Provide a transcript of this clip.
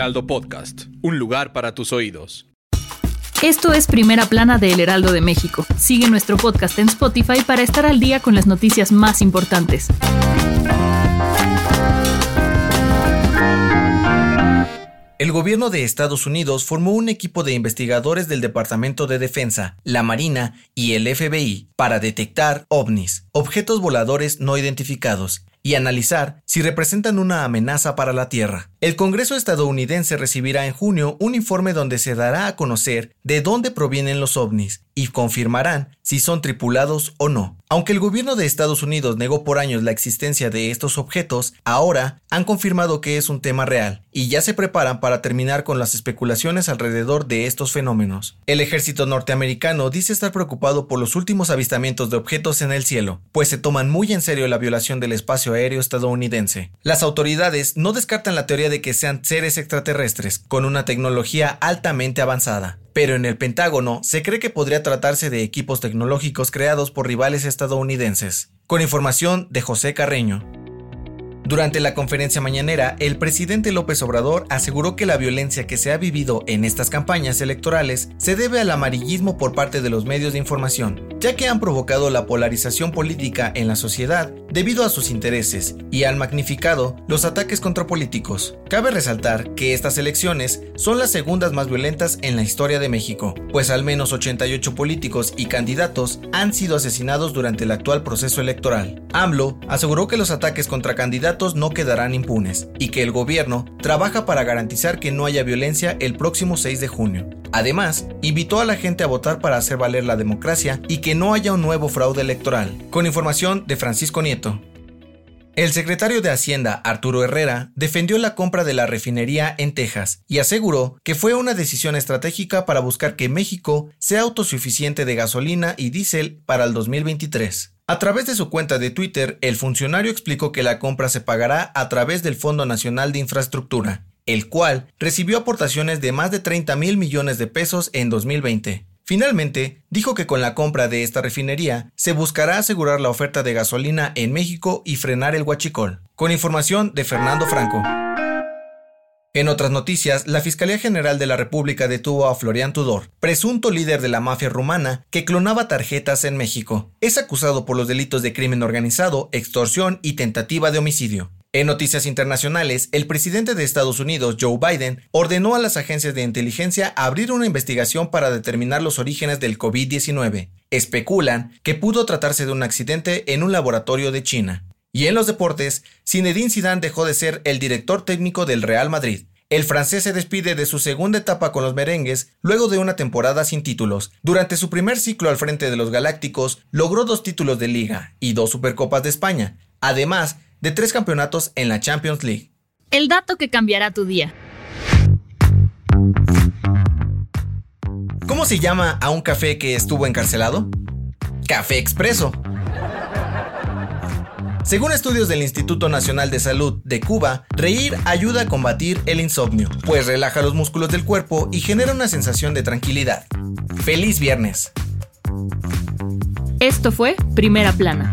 Heraldo Podcast, un lugar para tus oídos. Esto es Primera Plana de El Heraldo de México. Sigue nuestro podcast en Spotify para estar al día con las noticias más importantes. El gobierno de Estados Unidos formó un equipo de investigadores del Departamento de Defensa, la Marina y el FBI para detectar ovnis, objetos voladores no identificados, y analizar si representan una amenaza para la Tierra. El Congreso estadounidense recibirá en junio un informe donde se dará a conocer de dónde provienen los ovnis y confirmarán si son tripulados o no. Aunque el gobierno de Estados Unidos negó por años la existencia de estos objetos, ahora han confirmado que es un tema real y ya se preparan para terminar con las especulaciones alrededor de estos fenómenos. El ejército norteamericano dice estar preocupado por los últimos avistamientos de objetos en el cielo, pues se toman muy en serio la violación del espacio aéreo estadounidense. Las autoridades no descartan la teoría de que sean seres extraterrestres con una tecnología altamente avanzada pero en el Pentágono se cree que podría tratarse de equipos tecnológicos creados por rivales estadounidenses. Con información de José Carreño. Durante la conferencia mañanera, el presidente López Obrador aseguró que la violencia que se ha vivido en estas campañas electorales se debe al amarillismo por parte de los medios de información, ya que han provocado la polarización política en la sociedad debido a sus intereses y han magnificado los ataques contra políticos. Cabe resaltar que estas elecciones son las segundas más violentas en la historia de México, pues al menos 88 políticos y candidatos han sido asesinados durante el actual proceso electoral. AMLO aseguró que los ataques contra candidatos no quedarán impunes y que el gobierno trabaja para garantizar que no haya violencia el próximo 6 de junio. Además, invitó a la gente a votar para hacer valer la democracia y que no haya un nuevo fraude electoral. Con información de Francisco Nieto. El secretario de Hacienda, Arturo Herrera, defendió la compra de la refinería en Texas y aseguró que fue una decisión estratégica para buscar que México sea autosuficiente de gasolina y diésel para el 2023. A través de su cuenta de Twitter, el funcionario explicó que la compra se pagará a través del Fondo Nacional de Infraestructura, el cual recibió aportaciones de más de 30 mil millones de pesos en 2020. Finalmente, dijo que con la compra de esta refinería se buscará asegurar la oferta de gasolina en México y frenar el huachicol. Con información de Fernando Franco. En otras noticias, la Fiscalía General de la República detuvo a Florian Tudor, presunto líder de la mafia rumana que clonaba tarjetas en México. Es acusado por los delitos de crimen organizado, extorsión y tentativa de homicidio. En noticias internacionales, el presidente de Estados Unidos, Joe Biden, ordenó a las agencias de inteligencia abrir una investigación para determinar los orígenes del COVID-19. Especulan que pudo tratarse de un accidente en un laboratorio de China. Y en los deportes, Zinedine Zidane dejó de ser el director técnico del Real Madrid. El francés se despide de su segunda etapa con los merengues luego de una temporada sin títulos. Durante su primer ciclo al frente de los Galácticos, logró dos títulos de liga y dos Supercopas de España, además de tres campeonatos en la Champions League. El dato que cambiará tu día. ¿Cómo se llama a un café que estuvo encarcelado? Café Expreso. Según estudios del Instituto Nacional de Salud de Cuba, reír ayuda a combatir el insomnio, pues relaja los músculos del cuerpo y genera una sensación de tranquilidad. ¡Feliz viernes! Esto fue Primera Plana,